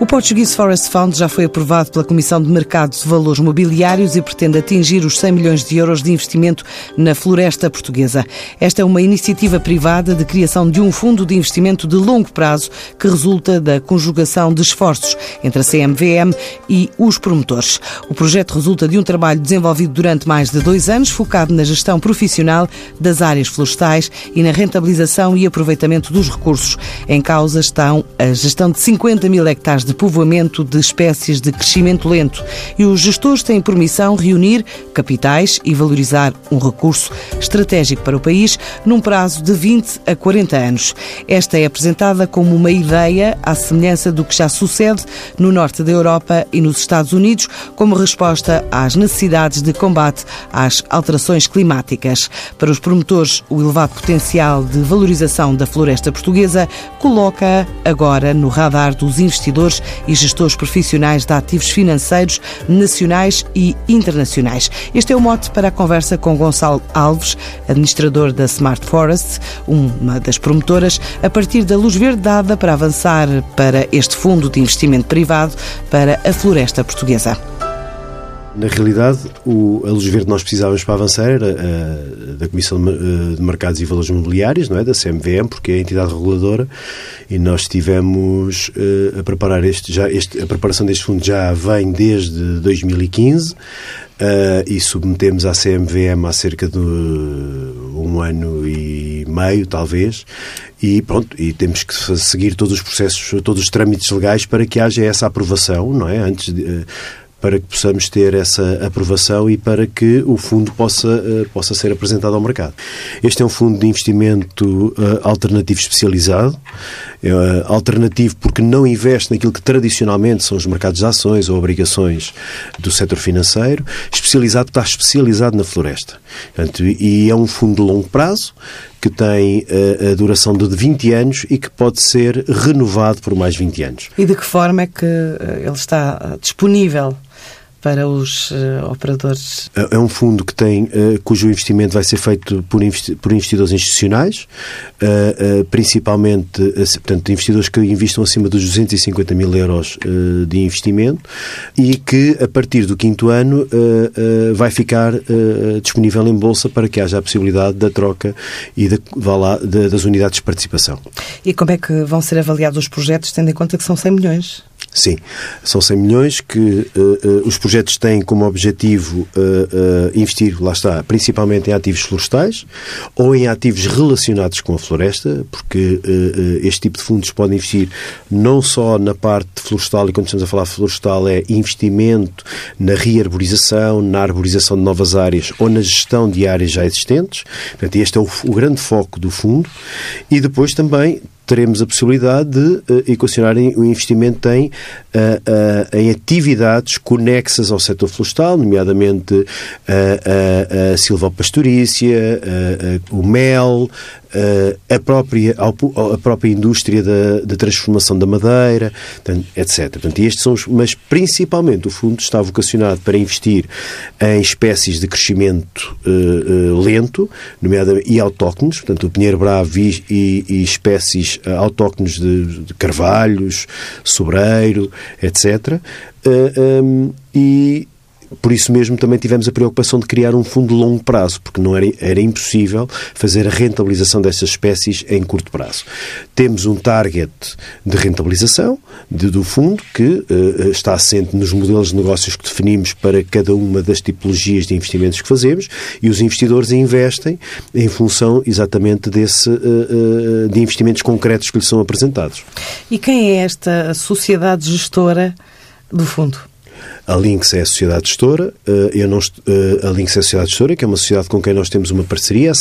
O Portuguese Forest Fund já foi aprovado pela Comissão de Mercado de Valores Mobiliários e pretende atingir os 100 milhões de euros de investimento na floresta portuguesa. Esta é uma iniciativa privada de criação de um fundo de investimento de longo prazo que resulta da conjugação de esforços entre a CMVM e os promotores. O projeto resulta de um trabalho desenvolvido durante mais de dois anos, focado na gestão profissional das áreas florestais e na rentabilização e aproveitamento dos recursos. Em causa estão a gestão de 50 mil hectares de de povoamento de espécies de crescimento lento e os gestores têm por missão reunir capitais e valorizar um recurso estratégico para o país num prazo de 20 a 40 anos. Esta é apresentada como uma ideia à semelhança do que já sucede no norte da Europa e nos Estados Unidos, como resposta às necessidades de combate às alterações climáticas. Para os promotores, o elevado potencial de valorização da floresta portuguesa coloca agora no radar dos investidores e gestores profissionais de ativos financeiros nacionais e internacionais. Este é o mote para a conversa com Gonçalo Alves, administrador da Smart Forest, uma das promotoras, a partir da luz verde dada para avançar para este fundo de investimento privado para a floresta portuguesa. Na realidade, o, a luz verde nós precisávamos para avançar era a, da Comissão de, de Mercados e Valores Imobiliários, não é? da CMVM, porque é a entidade reguladora, e nós estivemos uh, a preparar este, já, este, a preparação deste fundo já vem desde 2015, uh, eh, e submetemos à CMVM há cerca de um ano e meio, talvez, e pronto, e temos que seguir todos os processos, todos os trâmites legais para que haja essa aprovação, não é? Antes de, uh, para que possamos ter essa aprovação e para que o fundo possa, uh, possa ser apresentado ao mercado. Este é um fundo de investimento uh, alternativo especializado, uh, alternativo porque não investe naquilo que tradicionalmente são os mercados de ações ou obrigações do setor financeiro, especializado, está especializado na floresta. Portanto, e é um fundo de longo prazo, que tem a duração de 20 anos e que pode ser renovado por mais 20 anos. E de que forma é que ele está disponível para os uh, operadores? É, é um fundo que tem, uh, cujo investimento vai ser feito por, investi por investidores institucionais, uh, principalmente portanto, investidores que investam acima dos 250 mil euros de investimento e que, a partir do quinto ano, vai ficar disponível em bolsa para que haja a possibilidade da troca e da, lá, das unidades de participação. E como é que vão ser avaliados os projetos, tendo em conta que são 100 milhões? Sim, são 100 milhões que uh, uh, os projetos têm como objetivo uh, investir, lá está, principalmente em ativos florestais ou em ativos relacionados com a floresta, porque este tipo de fundos pode investir não só na parte florestal, e quando estamos a falar florestal é investimento na rearborização, na arborização de novas áreas ou na gestão de áreas já existentes. Portanto, este é o, o grande foco do fundo. E depois também teremos a possibilidade de uh, equacionar o investimento em, uh, uh, em atividades conexas ao setor florestal, nomeadamente a silvopastorícia, o mel, a própria, a própria indústria da, da transformação da madeira, etc. Portanto, estes são os, mas principalmente o fundo está vocacionado para investir em espécies de crescimento lento, nomeadamente e autóctones, portanto, o pinheiro bravo e, e, e espécies uh, autóctones de, de, carvalhos, sobreiro, etc. Uh, um, e por isso mesmo também tivemos a preocupação de criar um fundo de longo prazo, porque não era, era impossível fazer a rentabilização destas espécies em curto prazo. Temos um target de rentabilização de, do fundo que uh, está assente nos modelos de negócios que definimos para cada uma das tipologias de investimentos que fazemos e os investidores investem em função exatamente desse uh, uh, de investimentos concretos que lhes são apresentados. E quem é esta sociedade gestora do fundo? A Lynx é a sociedade gestora, eh, eu não, eh, a Lynx é a sociedade gestora, que é uma sociedade com quem nós temos uma parceria.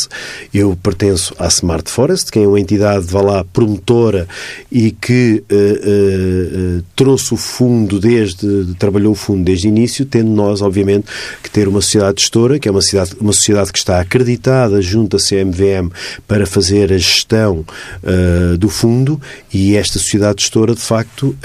Eu pertenço à Smart Forest, que é uma entidade, vá lá, promotora e que uh, uh, trouxe o fundo desde, trabalhou o fundo desde o início, tendo nós, obviamente, que ter uma sociedade gestora, que é uma sociedade, uma sociedade que está acreditada junto à CMVM para fazer a gestão uh, do fundo e esta sociedade gestora, de facto,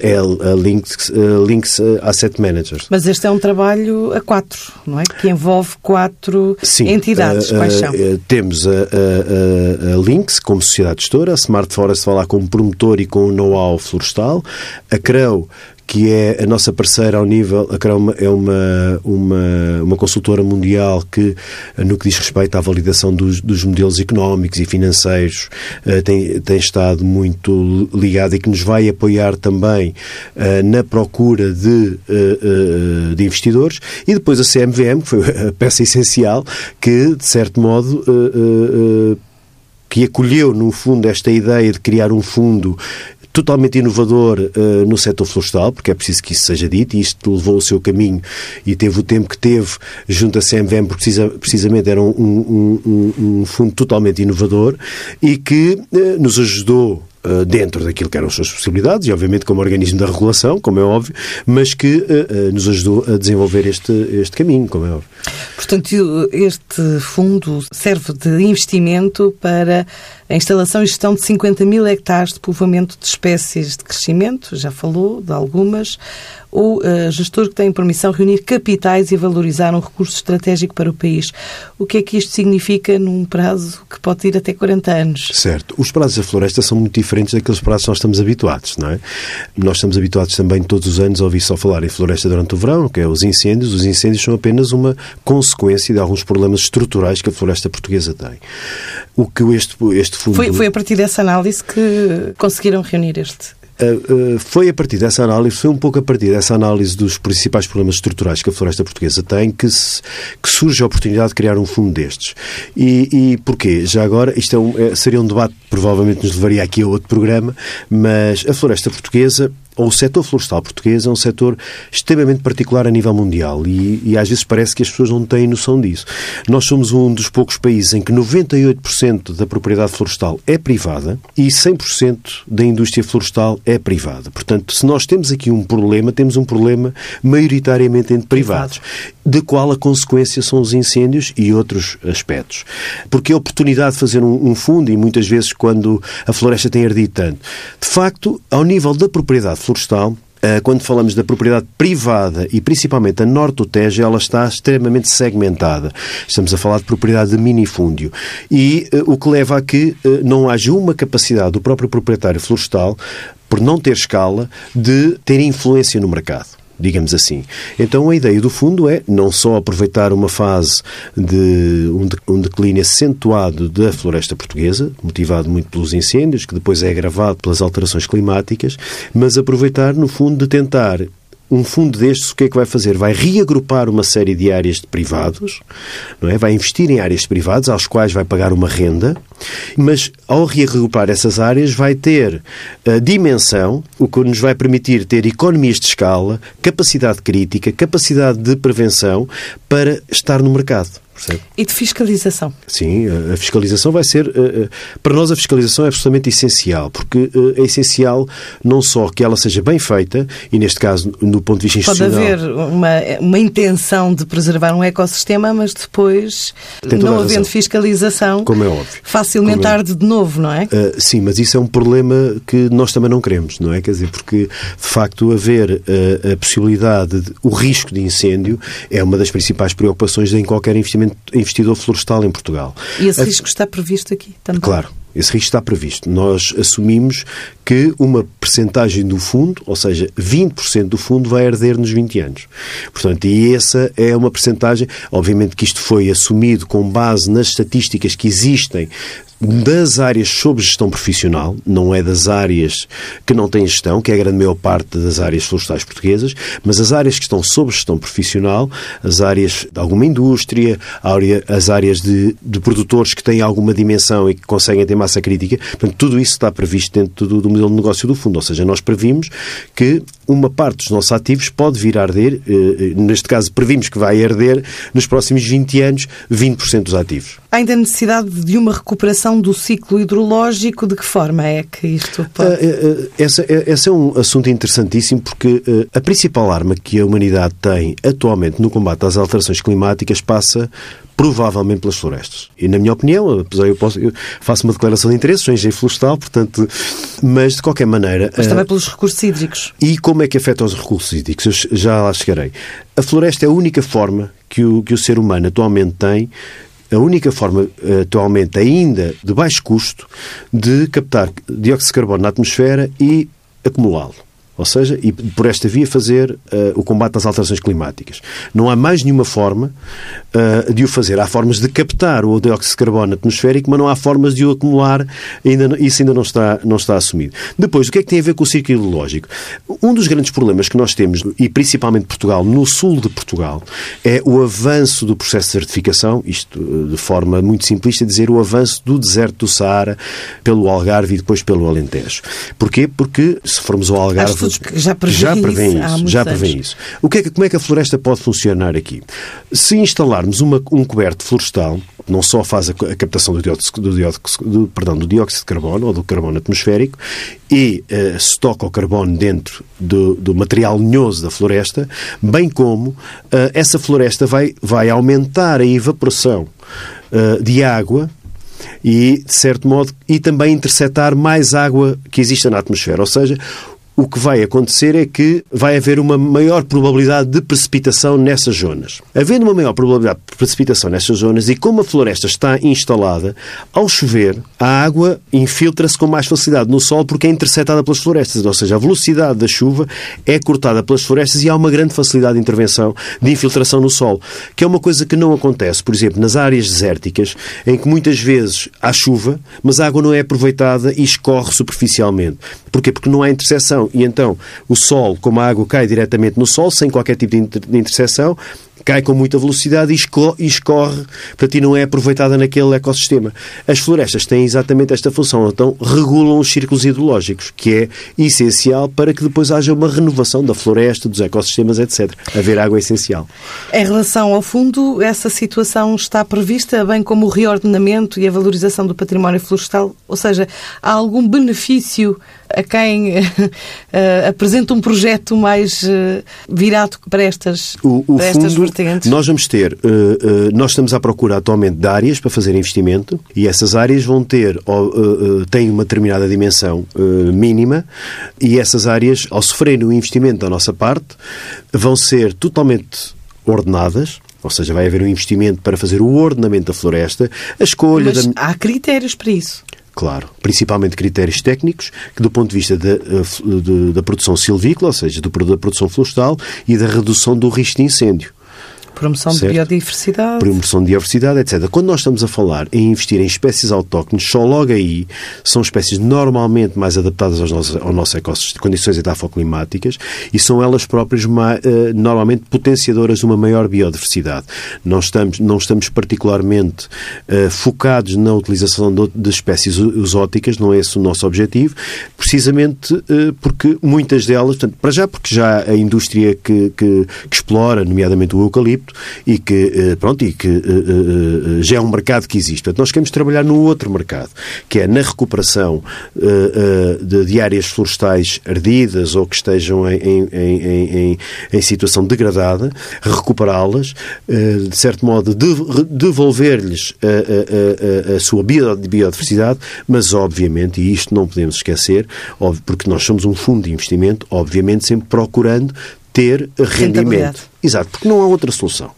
é a Lynx, Lynx Asset Management managers. Mas este é um trabalho a quatro, não é? Que envolve quatro Sim, entidades. Uh, Quais são? Uh, temos a, a, a, Lynx como sociedade gestora, a Smart Forest vai lá como promotor e com know-how florestal, a CREU que é a nossa parceira ao nível, a Croma é uma, uma, uma consultora mundial que, no que diz respeito à validação dos, dos modelos económicos e financeiros, eh, tem, tem estado muito ligada e que nos vai apoiar também eh, na procura de, eh, de investidores. E depois a CMVM, que foi a peça essencial, que, de certo modo, que acolheu, no fundo, esta ideia de criar um fundo totalmente inovador uh, no setor florestal, porque é preciso que isso seja dito, e isto levou o seu caminho e teve o tempo que teve junto à CMVM, porque precisa, precisamente era um, um, um, um, fundo totalmente inovador e que uh, nos ajudou eh, dentro daquilo que eram as suas possibilidades e, obviamente, como organismo da regulação, como é óbvio, mas que uh, nos ajudou a desenvolver este, este caminho, como é óbvio. Portanto, este fundo serve de investimento para a instalação e gestão de 50 mil hectares de povoamento de espécies de crescimento, já falou de algumas, ou uh, gestor que tem permissão reunir capitais e valorizar um recurso estratégico para o país. O que é que isto significa num prazo que pode ir até 40 anos? Certo. Os prazos da floresta são muito diferentes daqueles prazos que nós estamos habituados, não é? Nós estamos habituados também todos os anos a ouvir só falar em floresta durante o verão, que é os incêndios. Os incêndios são apenas uma consequência de alguns problemas estruturais que a floresta portuguesa tem. O que este, este fundo... Foi, foi a partir dessa análise que conseguiram reunir este Uh, uh, foi a partir dessa análise, foi um pouco a partir dessa análise dos principais problemas estruturais que a floresta portuguesa tem que, se, que surge a oportunidade de criar um fundo destes. E, e porquê? Já agora, isto é um, é, seria um debate, provavelmente nos levaria aqui a outro programa, mas a floresta portuguesa ou o setor florestal português é um setor extremamente particular a nível mundial e, e, às vezes parece que as pessoas não têm noção disso. Nós somos um dos poucos países em que 98% da propriedade florestal é privada e 100% da indústria florestal é privada. Portanto, se nós temos aqui um problema, temos um problema maioritariamente entre privados, de qual a consequência são os incêndios e outros aspectos. Porque a oportunidade de fazer um, um fundo, e muitas vezes quando a floresta tem ardido tanto, de facto, ao nível da propriedade florestal, eh, quando falamos da propriedade privada e principalmente a norte do Tejo, ela está extremamente segmentada. Estamos a falar de propriedade de minifúndio. E uh, o que leva a que uh, não haja uma capacidade do próprio proprietário florestal, por não ter escala, de ter influência no mercado digamos assim. Então a ideia do fundo é não só aproveitar uma fase de um declínio acentuado da floresta portuguesa, motivado muito pelos incêndios, que depois é agravado pelas alterações climáticas, mas aproveitar, no fundo, de tentar um fundo destes, o que é que vai fazer? Vai reagrupar uma série de áreas de privados, não é? vai investir em áreas de privados, às quais vai pagar uma renda, mas ao reagrupar essas áreas vai ter a dimensão, o que nos vai permitir ter economias de escala, capacidade crítica, capacidade de prevenção para estar no mercado. Percebe? E de fiscalização? Sim, a fiscalização vai ser. Eh, eh, para nós, a fiscalização é absolutamente essencial, porque eh, é essencial não só que ela seja bem feita, e neste caso, no ponto de vista institucional. Pode haver uma, uma intenção de preservar um ecossistema, mas depois, não havendo fiscalização, como é óbvio. facilmente é... arde de novo, não é? Uh, sim, mas isso é um problema que nós também não queremos, não é? Quer dizer, porque de facto haver uh, a possibilidade, de, o risco de incêndio é uma das principais preocupações em qualquer investimento investidor florestal em Portugal. E esse risco está previsto aqui também? Claro. Esse risco está previsto. Nós assumimos que uma percentagem do fundo, ou seja, 20% do fundo, vai herder nos 20 anos. Portanto, e essa é uma percentagem, obviamente que isto foi assumido com base nas estatísticas que existem das áreas sob gestão profissional, não é das áreas que não têm gestão, que é a grande maior parte das áreas florestais portuguesas, mas as áreas que estão sob gestão profissional, as áreas de alguma indústria, as áreas de, de produtores que têm alguma dimensão e que conseguem ter massa crítica, portanto, tudo isso está previsto dentro do, do modelo de negócio do fundo, ou seja, nós previmos que uma parte dos nossos ativos pode vir a arder, eh, neste caso previmos que vai arder nos próximos 20 anos 20% dos ativos. Ainda necessidade de uma recuperação alteração do ciclo hidrológico, de que forma é que isto pode... Uh, esse, esse é um assunto interessantíssimo porque a principal arma que a humanidade tem atualmente no combate às alterações climáticas passa provavelmente pelas florestas. E, na minha opinião, apesar eu, posso, eu faço uma declaração de interesse, sou engenheiro florestal, portanto, mas de qualquer maneira. Mas também uh, pelos recursos hídricos. E como é que afeta os recursos hídricos? Eu já lá chegarei. A floresta é a única forma que o, que o ser humano atualmente tem a única forma atualmente ainda de baixo custo de captar dióxido de carbono na atmosfera e acumulá-lo. Ou seja, e por esta via fazer uh, o combate às alterações climáticas. Não há mais nenhuma forma uh, de o fazer. Há formas de captar o dióxido de carbono atmosférico, mas não há formas de o acumular. Ainda, isso ainda não está, não está assumido. Depois, o que é que tem a ver com o ciclo hidrológico? Um dos grandes problemas que nós temos, e principalmente Portugal, no sul de Portugal, é o avanço do processo de certificação, isto eh, de forma muito simplista, dizer o avanço do deserto do Saara pelo Algarve e depois pelo Alentejo. Porquê? Porque se formos ao Algarve que já prevêem já prevê isso. isso já prevê isso. O que é que, como é que a floresta pode funcionar aqui? Se instalarmos uma, um coberto florestal, não só faz a, a captação do dióxido, do, dióxido, do, perdão, do dióxido de carbono ou do carbono atmosférico e uh, se toca o carbono dentro do, do material lenhoso da floresta, bem como uh, essa floresta vai, vai aumentar a evaporação uh, de água e, de certo modo, e também interceptar mais água que exista na atmosfera. Ou seja, o que vai acontecer é que vai haver uma maior probabilidade de precipitação nessas zonas. Havendo uma maior probabilidade de precipitação nessas zonas e como a floresta está instalada, ao chover, a água infiltra-se com mais facilidade no solo porque é interceptada pelas florestas, ou seja, a velocidade da chuva é cortada pelas florestas e há uma grande facilidade de intervenção, de infiltração no solo, que é uma coisa que não acontece, por exemplo, nas áreas desérticas, em que muitas vezes há chuva, mas a água não é aproveitada e escorre superficialmente. Porquê? Porque não há interseção. E então o sol, como a água cai diretamente no sol, sem qualquer tipo de interseção, cai com muita velocidade e escorre, para ti não é aproveitada naquele ecossistema. As florestas têm exatamente esta função, então regulam os círculos hidrológicos, que é essencial para que depois haja uma renovação da floresta, dos ecossistemas, etc. Haver água é essencial. Em relação ao fundo, essa situação está prevista, bem como o reordenamento e a valorização do património florestal? Ou seja, há algum benefício a quem uh, apresenta um projeto mais uh, virado para estas, o, o para estas fundo, vertentes? Nós vamos ter, uh, nós estamos à procura atualmente de áreas para fazer investimento e essas áreas vão ter, têm uma determinada dimensão mínima e essas áreas, ao sofrerem o investimento da nossa parte, vão ser totalmente ordenadas, ou seja, vai haver um investimento para fazer o ordenamento da floresta, a escolha Mas da... há critérios para isso. Claro, principalmente critérios técnicos, que do ponto de vista da, eh, da produção silvícola, ou seja, da produção florestal e da redução do risco de incêndio. Promoção certo? de biodiversidade. Promoção de biodiversidade, etc. Quando nós estamos a falar em investir em espécies autóctones, só logo aí são espécies normalmente mais adaptadas aos nossos, ao nosso ecossistema, condições edafoclimáticas, e são elas próprias eh, normalmente potenciadoras de uma maior biodiversidade. Não estamos, não estamos particularmente uh, focados na utilização de, de, espécies exóticas, não é esse o nosso objetivo, precisamente uh, porque muitas delas, portanto, para já porque já a indústria que, que, que explora, nomeadamente o eucalipto, e que, eh, pronto, e que eh, eh, já é um mercado que existe. Portanto, nós queremos trabalhar no outro mercado, que é na recuperação de áreas florestais ardidas ou que estejam em, em, em, em situação degradada, recuperá-las, de certo modo, devolver-lhes a, a, a, sua biodiversidade, mas obviamente, e isto não podemos esquecer, porque nós somos um fundo de investimento, obviamente sempre procurando ter rendimento. Exato, porque não há outra solução.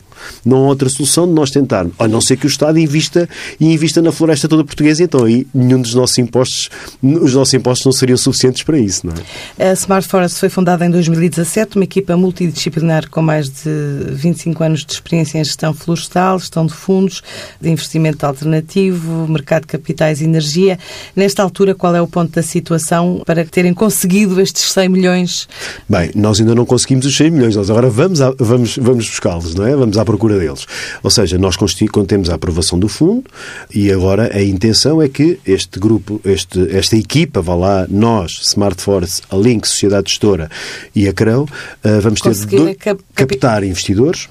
Não há outra solução de nós tentarmos, a não ser que o Estado invista e invista na floresta toda portuguesa, então aí nenhum dos nossos impostos, os nossos impostos não seriam suficientes para isso, não é? A Smart Forest foi fundada em 2017, uma equipa multidisciplinar com mais de 25 anos de experiência em gestão florestal, gestão de fundos, de investimento alternativo, mercado de capitais e energia. Nesta altura, qual é o ponto da situação para terem conseguido estes 100 milhões? Bem, nós ainda não conseguimos os 100 milhões, nós agora vamos, vamos, vamos buscá-los, não é? Vamos à procura deles. Ou seja, nós temos a aprovação do fundo e agora a intenção é que este grupo, este, esta equipa, vá lá, nós, Smart Force, a Link, Sociedade Gestora e a CREU, uh, vamos ter de cap captar investidores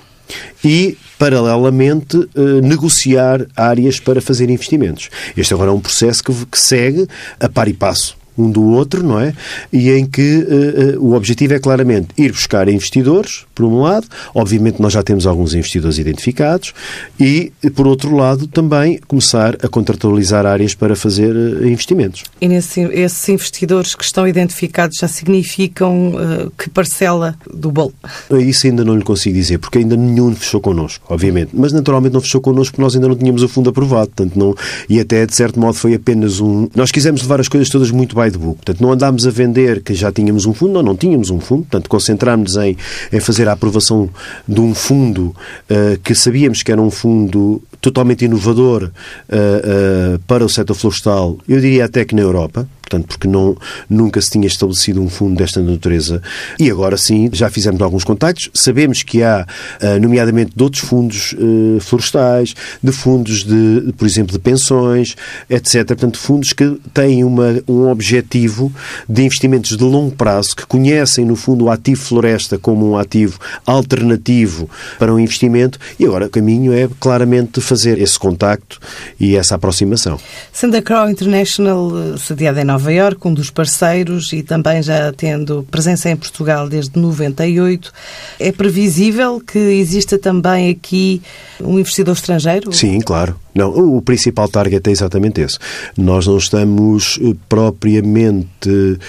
e, paralelamente, eh, negociar áreas para fazer investimentos. Este agora é um processo que, que segue a par e passo um do outro, não é? E em que uh, uh, o objetivo é claramente ir buscar investidores, por um lado, obviamente nós já temos alguns investidores identificados, e, por outro lado, também começar a contratualizar áreas para fazer uh, investimentos. E nesse, esses investidores que estão identificados já significam que parcela do bolo? Isso ainda não lhe consigo dizer, porque ainda nenhum fechou connosco, obviamente. Mas naturalmente não fechou connosco porque nós ainda não tínhamos o fundo aprovado, portanto, não, e até de certo modo foi apenas um. Nós quisemos levar as coisas todas muito by the book. Portanto, não andámos a vender que já tínhamos um fundo, não, não tínhamos um fundo, portanto, concentrámos-nos em, em fazer a aprovação de um fundo uh, que sabíamos que era um fundo totalmente inovador uh, uh, para o setor florestal, eu diria até que na Europa, portanto, porque não, nunca se tinha estabelecido um fundo desta natureza. E agora sim, já fizemos alguns contactos. Sabemos que há, eh, nomeadamente, de outros fundos eh, florestais, de fundos, de, por exemplo, de pensões, etc. Portanto, fundos que têm uma, um objetivo de investimentos de longo prazo, que conhecem, no fundo, o ativo floresta como um ativo alternativo para um investimento. E agora o caminho é claramente fazer esse contacto e essa aproximação. Santa Crow International, eh, sediada em Nova Nova Iorque, um dos parceiros, e também já tendo presença em Portugal desde 98. É previsível que exista também aqui um investidor estrangeiro? Sim, claro. Não, o principal target é exatamente esse. Nós não estamos eh, propriamente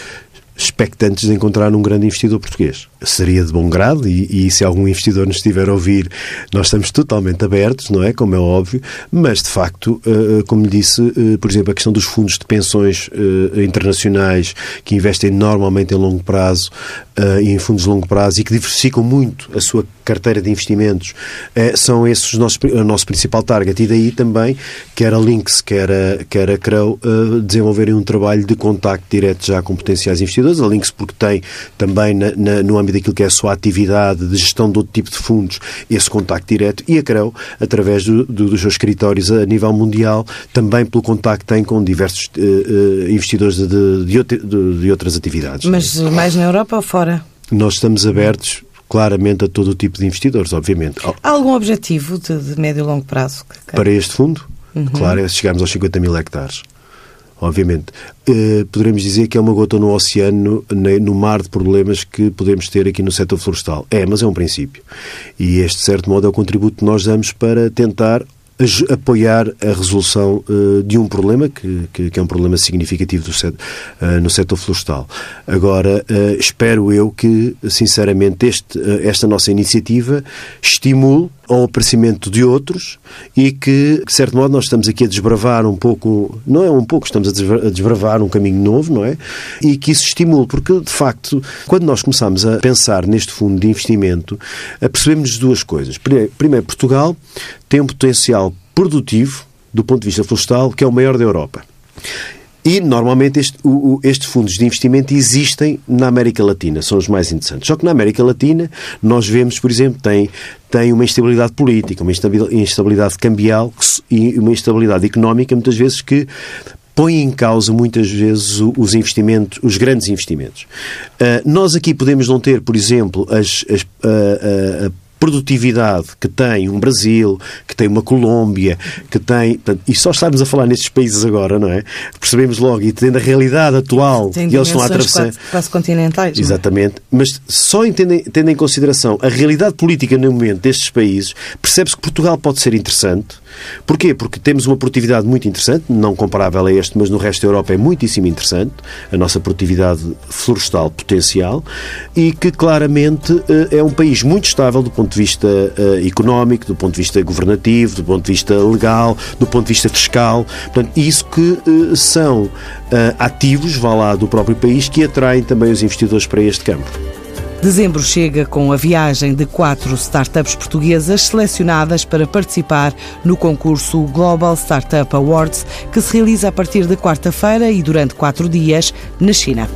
expectantes de encontrar um grande investidor português. Seria de bom grado e, e, se algum investidor nos estiver a ouvir, nós estamos totalmente abertos, não é? Como é óbvio, mas de facto, eh, como disse, eh, por exemplo, a questão dos fundos de pensões internacionais que investem normalmente em longo prazo e em fundos de longo prazo e que diversificam muito a sua carteira de investimentos, são esses os nossos, o nosso principal target. E daí também, quer a Lynx, quer a, quer a Crow, desenvolverem um trabalho de contacto direto já com potenciais investidores a Links porque tem também na, na, no âmbito daquilo que é a sua atividade de gestão de outro tipo de fundos esse contacto direto e a CREO, através do, do, dos seus escritórios a nível mundial, também pelo contacto que tem com diversos uh, investidores de, de, de, de, outras atividades. Mas mais na Europa ou fora? Nós estamos abertos claramente a todo o tipo de investidores, obviamente. Há algum objetivo de, de médio e longo prazo? Para este fundo? Uhum. Claro, é chegarmos aos 50 mil hectares obviamente. Uh, poderemos dizer que é uma gota no oceano, no mar de problemas que podemos ter aqui no setor florestal. É, mas é um princípio. E este, de certo modo, é o contributo que nós damos para tentar apoiar a resolução uh, de um problema que, é um problema significativo uh, no setor florestal. Agora, espero eu que, sinceramente, este, esta nossa iniciativa estimule ao aparecimento de outros e que, de certo modo, nós estamos aqui a desbravar um pouco, não é um pouco, estamos a desbravar um caminho novo, não é? E que isso estimule, porque, de facto, quando nós começamos a pensar neste fundo de investimento, percebemos duas coisas. Primeiro, Portugal tem um potencial produtivo do ponto de vista florestal que é o maior da Europa. E, normalmente, estes fundos de investimento existem na América Latina, são os mais interessantes. Só que na América Latina, nós vemos, por exemplo, tem, tem uma instabilidade política, uma instabilidade cambial e uma instabilidade económica, muitas vezes, que põe em causa muitas vezes os investimentos, os grandes investimentos. Uh, nós aqui podemos não ter, por exemplo, as, as, a, a produtividade que tem um Brasil, que tem uma Colômbia, que tem. Portanto, e só estarmos a falar nestes países agora, não é? Percebemos logo, e tendo a realidade atual que eles estão a atravessar. Quase continentais. É? Exatamente. Mas só tendo, tendo em consideração a realidade política no momento destes países, percebe-se que Portugal pode ser interessante. Porquê? Porque temos uma produtividade muito interessante, não comparável a este, mas no resto da Europa é muitíssimo interessante, a nossa produtividade florestal potencial, e que claramente eh, é um país muito estável do ponto de vista uh, económico, do ponto de vista governativo, do ponto de vista legal, do ponto de vista fiscal. Portanto, isso que uh, são ativos, vá lá, do próprio país, que atraem também os investidores para este campo. Dezembro chega com a viagem de quatro startups portuguesas selecionadas para participar no concurso Global Startup Awards, que se realiza a partir de quarta-feira e durante quatro dias na China.